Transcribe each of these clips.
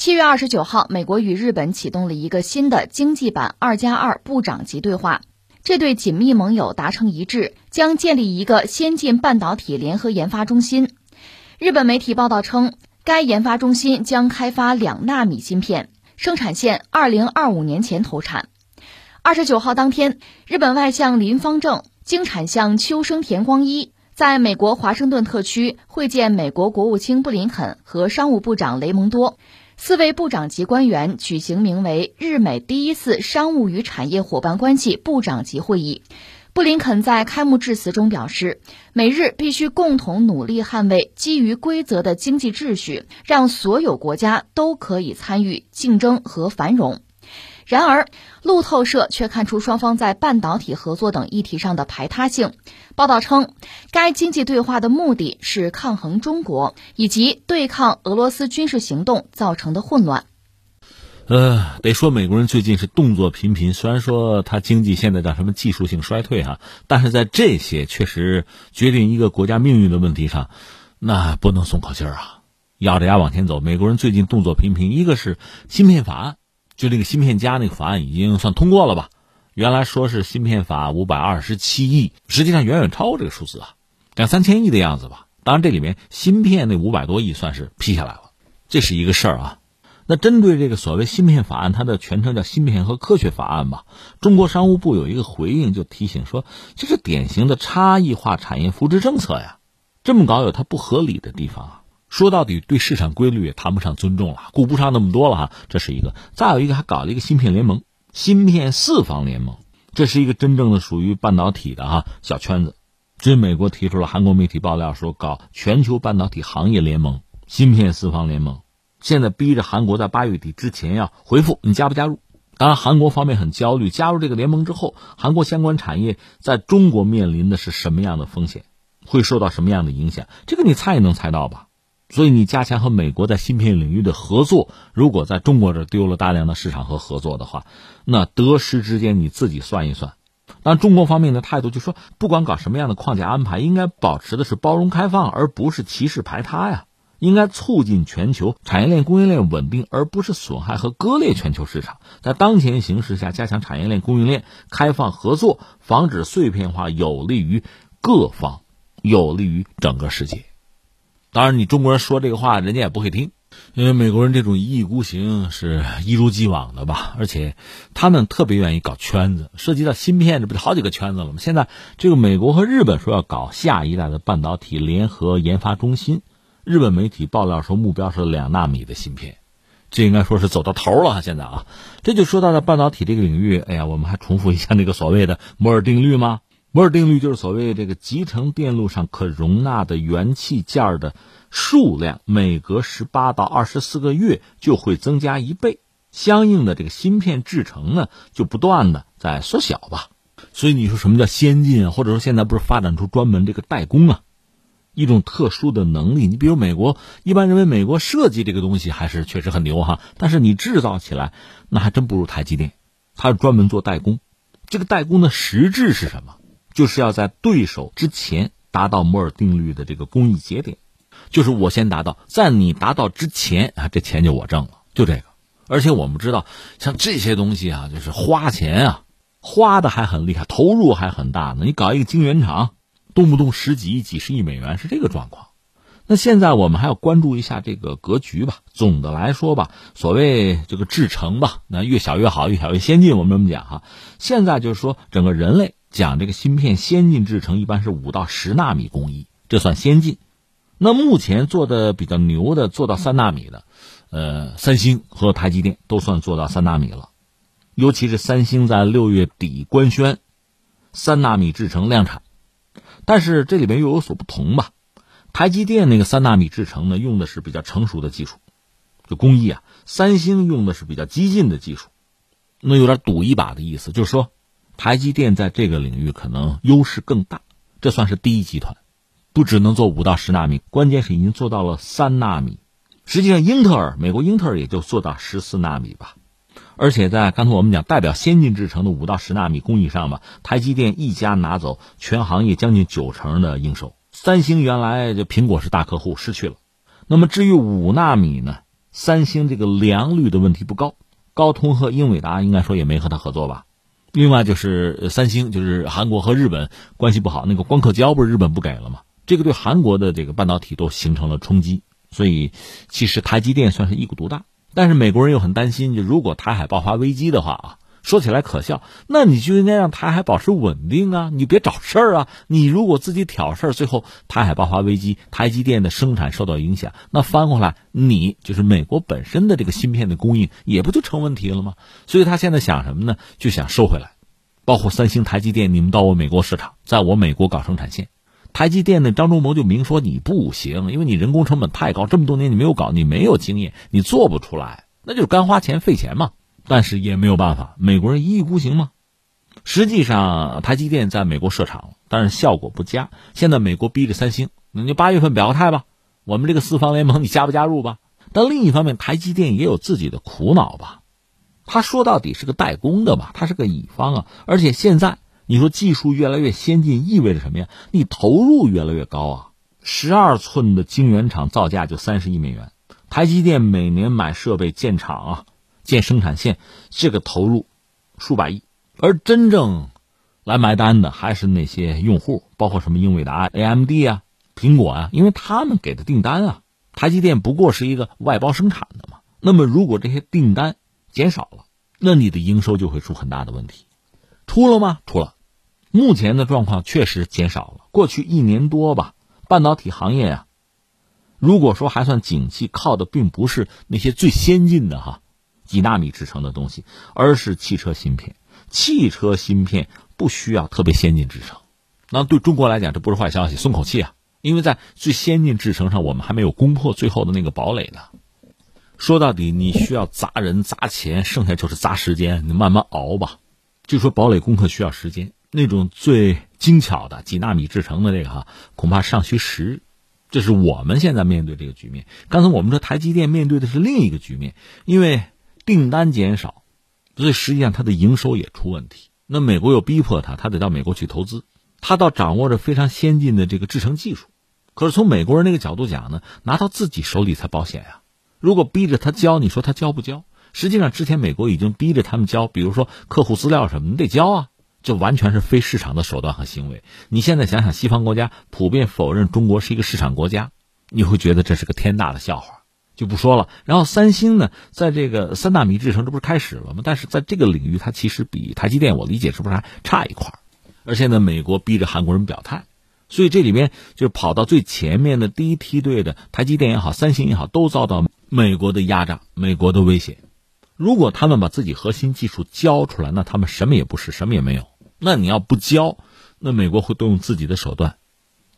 七月二十九号，美国与日本启动了一个新的经济版“二加二”部长级对话。这对紧密盟友达成一致，将建立一个先进半导体联合研发中心。日本媒体报道称，该研发中心将开发两纳米芯片，生产线二零二五年前投产。二十九号当天，日本外相林方正、经产相秋生田光一在美国华盛顿特区会见美国国务卿布林肯和商务部长雷蒙多。四位部长级官员举行名为“日美第一次商务与产业伙伴关系部长级会议”。布林肯在开幕致辞中表示，美日必须共同努力捍卫基于规则的经济秩序，让所有国家都可以参与竞争和繁荣。然而，路透社却看出双方在半导体合作等议题上的排他性。报道称，该经济对话的目的是抗衡中国以及对抗俄罗斯军事行动造成的混乱。呃，得说美国人最近是动作频频，虽然说他经济现在叫什么技术性衰退哈，但是在这些确实决定一个国家命运的问题上，那不能松口气儿啊，咬着牙往前走。美国人最近动作频频，一个是芯片法案。就那个芯片加那个法案已经算通过了吧？原来说是芯片法五百二十七亿，实际上远远超过这个数字啊，两三千亿的样子吧。当然这里面芯片那五百多亿算是批下来了，这是一个事儿啊。那针对这个所谓芯片法案，它的全称叫芯片和科学法案吧？中国商务部有一个回应，就提醒说，这是典型的差异化产业扶持政策呀，这么搞有它不合理的地方啊。说到底，对市场规律也谈不上尊重了，顾不上那么多了哈。这是一个，再有一个还搞了一个芯片联盟，芯片四方联盟，这是一个真正的属于半导体的哈小圈子。这美国提出了，韩国媒体爆料说搞全球半导体行业联盟，芯片四方联盟，现在逼着韩国在八月底之前要回复，你加不加入？当然，韩国方面很焦虑，加入这个联盟之后，韩国相关产业在中国面临的是什么样的风险，会受到什么样的影响？这个你猜也能猜到吧？所以，你加强和美国在芯片领域的合作，如果在中国这丢了大量的市场和合作的话，那得失之间你自己算一算。但中国方面的态度就说，不管搞什么样的框架安排，应该保持的是包容开放，而不是歧视排他呀。应该促进全球产业链供应链稳定，而不是损害和割裂全球市场。在当前形势下，加强产业链供应链开放合作，防止碎片化，有利于各方，有利于整个世界。当然，你中国人说这个话，人家也不会听，因为美国人这种一意孤行是一如既往的吧。而且，他们特别愿意搞圈子，涉及到芯片，这不就好几个圈子了吗？现在这个美国和日本说要搞下一代的半导体联合研发中心，日本媒体爆料说目标是两纳米的芯片，这应该说是走到头了。现在啊，这就说到了半导体这个领域。哎呀，我们还重复一下那个所谓的摩尔定律吗？摩尔定律就是所谓这个集成电路上可容纳的元器件的数量，每隔十八到二十四个月就会增加一倍，相应的这个芯片制成呢就不断的在缩小吧。所以你说什么叫先进啊？或者说现在不是发展出专门这个代工啊，一种特殊的能力？你比如美国，一般认为美国设计这个东西还是确实很牛哈，但是你制造起来那还真不如台积电，它是专门做代工。这个代工的实质是什么？就是要在对手之前达到摩尔定律的这个工艺节点，就是我先达到，在你达到之前啊，这钱就我挣了，就这个。而且我们知道，像这些东西啊，就是花钱啊，花的还很厉害，投入还很大呢。你搞一个晶圆厂，动不动十几亿、几十亿美元是这个状况。那现在我们还要关注一下这个格局吧。总的来说吧，所谓这个制程吧，那越小越好，越小越先进。我们这么讲哈，现在就是说整个人类。讲这个芯片先进制程一般是五到十纳米工艺，这算先进。那目前做的比较牛的，做到三纳米的，呃，三星和台积电都算做到三纳米了。尤其是三星在六月底官宣三纳米制程量产，但是这里面又有所不同吧？台积电那个三纳米制程呢，用的是比较成熟的技术，就工艺啊；三星用的是比较激进的技术，那有点赌一把的意思，就是说。台积电在这个领域可能优势更大，这算是第一集团，不只能做五到十纳米，关键是已经做到了三纳米。实际上，英特尔，美国英特尔也就做到十四纳米吧。而且在刚才我们讲代表先进制程的五到十纳米工艺上吧，台积电一家拿走全行业将近九成的营收。三星原来就苹果是大客户，失去了。那么至于五纳米呢，三星这个良率的问题不高，高通和英伟达应该说也没和他合作吧。另外就是三星，就是韩国和日本关系不好，那个光刻胶不是日本不给了吗？这个对韩国的这个半导体都形成了冲击，所以其实台积电算是一股独大。但是美国人又很担心，就如果台海爆发危机的话啊。说起来可笑，那你就应该让台海保持稳定啊！你别找事儿啊！你如果自己挑事儿，最后台海爆发危机，台积电的生产受到影响，那翻过来，你就是美国本身的这个芯片的供应也不就成问题了吗？所以他现在想什么呢？就想收回来，包括三星、台积电，你们到我美国市场，在我美国搞生产线。台积电的张忠谋就明说你不行，因为你人工成本太高，这么多年你没有搞，你没有经验，你做不出来，那就是干花钱费钱嘛。但是也没有办法，美国人一意孤行吗？实际上，台积电在美国设厂，但是效果不佳。现在美国逼着三星，你就八月份表个态吧，我们这个四方联盟你加不加入吧？但另一方面，台积电也有自己的苦恼吧？他说到底是个代工的吧，他是个乙方啊。而且现在你说技术越来越先进，意味着什么呀？你投入越来越高啊！十二寸的晶圆厂造价就三十亿美元，台积电每年买设备建厂啊。建生产线，这个投入数百亿，而真正来买单的还是那些用户，包括什么英伟达、AMD 啊、苹果啊，因为他们给的订单啊，台积电不过是一个外包生产的嘛。那么如果这些订单减少了，那你的营收就会出很大的问题。出了吗？出了。目前的状况确实减少了。过去一年多吧，半导体行业啊，如果说还算景气，靠的并不是那些最先进的哈。几纳米制成的东西，而是汽车芯片。汽车芯片不需要特别先进制成，那对中国来讲这不是坏消息，松口气啊！因为在最先进制程上，我们还没有攻破最后的那个堡垒呢。说到底，你需要砸人砸钱，剩下就是砸时间，你慢慢熬吧。就说堡垒攻克需要时间，那种最精巧的几纳米制成的这个哈，恐怕尚需时日。这是我们现在面对这个局面。刚才我们说台积电面对的是另一个局面，因为。订单减少，所以实际上它的营收也出问题。那美国又逼迫他，他得到美国去投资，他倒掌握着非常先进的这个制程技术。可是从美国人那个角度讲呢，拿到自己手里才保险呀。如果逼着他交，你说他交不交？实际上之前美国已经逼着他们交，比如说客户资料什么，你得交啊，这完全是非市场的手段和行为。你现在想想，西方国家普遍否认中国是一个市场国家，你会觉得这是个天大的笑话。就不说了。然后三星呢，在这个三纳米制程，这不是开始了吗？但是在这个领域，它其实比台积电，我理解是不是还差一块而现在美国逼着韩国人表态，所以这里边就跑到最前面的第一梯队的台积电也好，三星也好，都遭到美国的压榨、美国的威胁。如果他们把自己核心技术交出来，那他们什么也不是，什么也没有。那你要不交，那美国会动用自己的手段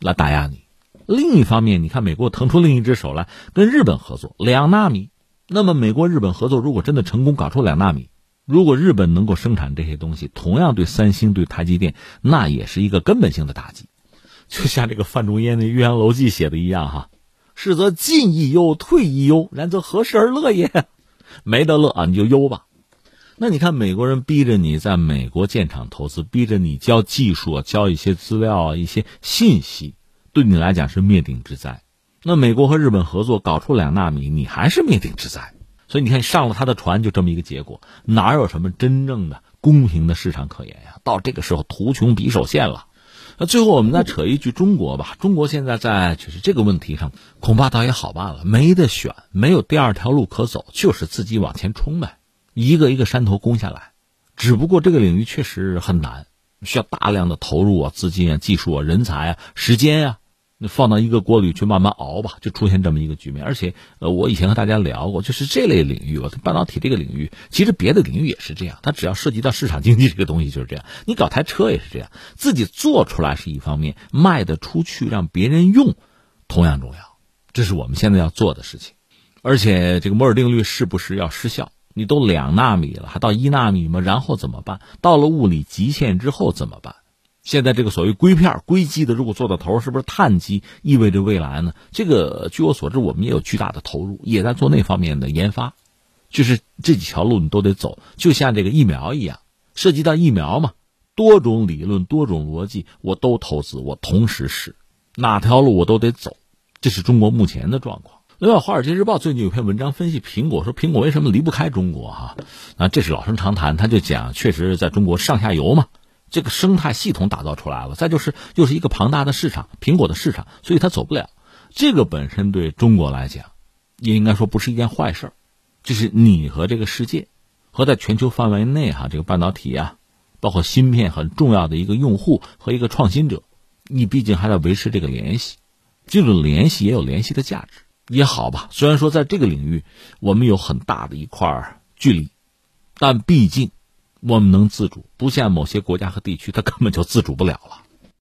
来打压你。另一方面，你看美国腾出另一只手来跟日本合作两纳米，那么美国日本合作如果真的成功搞出两纳米，如果日本能够生产这些东西，同样对三星对台积电那也是一个根本性的打击。就像这个范仲淹的《岳阳楼记》写的一样哈，是则进亦忧，退亦忧，然则何时而乐也？没得乐啊，你就忧吧。那你看美国人逼着你在美国建厂投资，逼着你交技术啊、交一些资料啊、一些信息。对你来讲是灭顶之灾，那美国和日本合作搞出两纳米，你还是灭顶之灾。所以你看，上了他的船就这么一个结果，哪有什么真正的公平的市场可言呀？到这个时候，图穷匕首现了。那最后我们再扯一句中国吧，中国现在在就是这个问题上，恐怕倒也好办了，没得选，没有第二条路可走，就是自己往前冲呗，一个一个山头攻下来。只不过这个领域确实很难，需要大量的投入啊、资金啊、技术啊、人才啊、时间啊。放到一个锅里去慢慢熬吧，就出现这么一个局面。而且，呃，我以前和大家聊过，就是这类领域吧，半导体这个领域，其实别的领域也是这样。它只要涉及到市场经济这个东西，就是这样。你搞台车也是这样，自己做出来是一方面，卖得出去让别人用，同样重要。这是我们现在要做的事情。而且，这个摩尔定律是不是要失效？你都两纳米了，还到一纳米吗？然后怎么办？到了物理极限之后怎么办？现在这个所谓硅片、硅基的，如果做到头，是不是碳基意味着未来呢？这个据我所知，我们也有巨大的投入，也在做那方面的研发。就是这几条路你都得走，就像这个疫苗一样，涉及到疫苗嘛，多种理论、多种逻辑，我都投资，我同时试，哪条路我都得走。这是中国目前的状况。另外，《华尔街日报》最近有篇文章分析苹果，说苹果为什么离不开中国哈？啊，这是老生常谈，他就讲，确实在中国上下游嘛，这个生态系统打造出来了。再就是又是一个庞大的市场，苹果的市场，所以它走不了。这个本身对中国来讲，也应该说不是一件坏事就是你和这个世界，和在全球范围内哈，这个半导体啊，包括芯片很重要的一个用户和一个创新者，你毕竟还在维持这个联系，这种联系也有联系的价值。也好吧，虽然说在这个领域我们有很大的一块距离，但毕竟我们能自主，不像某些国家和地区，他根本就自主不了了。